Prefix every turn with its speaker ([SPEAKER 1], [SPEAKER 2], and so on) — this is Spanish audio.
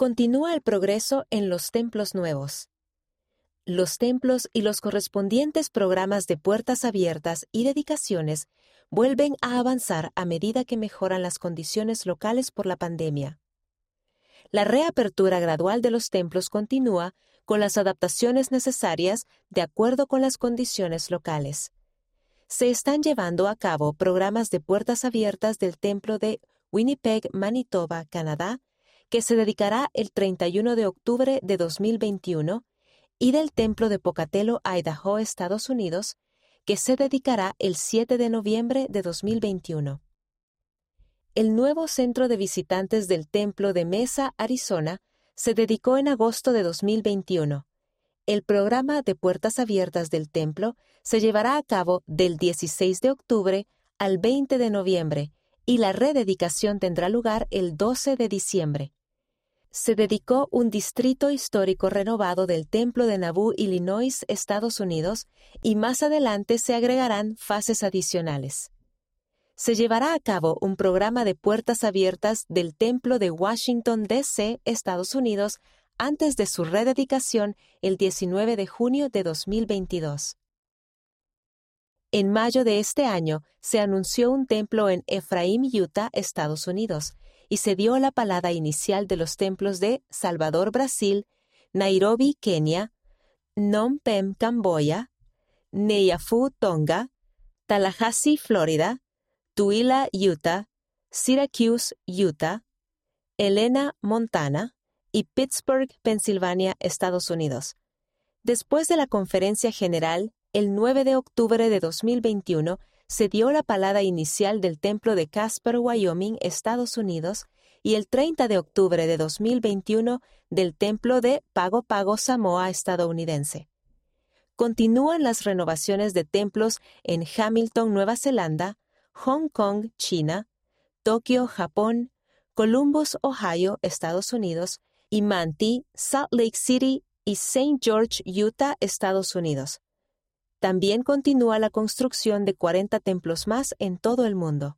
[SPEAKER 1] Continúa el progreso en los templos nuevos. Los templos y los correspondientes programas de puertas abiertas y dedicaciones vuelven a avanzar a medida que mejoran las condiciones locales por la pandemia. La reapertura gradual de los templos continúa con las adaptaciones necesarias de acuerdo con las condiciones locales. Se están llevando a cabo programas de puertas abiertas del templo de Winnipeg, Manitoba, Canadá, que se dedicará el 31 de octubre de 2021, y del templo de Pocatello, Idaho, Estados Unidos, que se dedicará el 7 de noviembre de 2021. El nuevo centro de visitantes del templo de Mesa, Arizona, se dedicó en agosto de 2021. El programa de puertas abiertas del templo se llevará a cabo del 16 de octubre al 20 de noviembre y la rededicación tendrá lugar el 12 de diciembre. Se dedicó un distrito histórico renovado del Templo de Nauvoo, Illinois, Estados Unidos, y más adelante se agregarán fases adicionales. Se llevará a cabo un programa de puertas abiertas del Templo de Washington, D.C., Estados Unidos, antes de su rededicación el 19 de junio de 2022. En mayo de este año se anunció un templo en Ephraim, Utah, Estados Unidos, y se dio la palada inicial de los templos de Salvador, Brasil, Nairobi, Kenia, Phnom Penh, Camboya, Neyafu, Tonga, Tallahassee, Florida, Tooele, Utah, Syracuse, Utah, Helena, Montana y Pittsburgh, Pensilvania, Estados Unidos. Después de la conferencia general, el 9 de octubre de 2021, se dio la palada inicial del templo de Casper, Wyoming, Estados Unidos, y el 30 de octubre de 2021 del templo de Pago Pago, Samoa, estadounidense. Continúan las renovaciones de templos en Hamilton, Nueva Zelanda, Hong Kong, China, Tokio, Japón, Columbus, Ohio, Estados Unidos, y Manti, Salt Lake City y St. George, Utah, Estados Unidos. También continúa la construcción de 40 templos más en todo el mundo.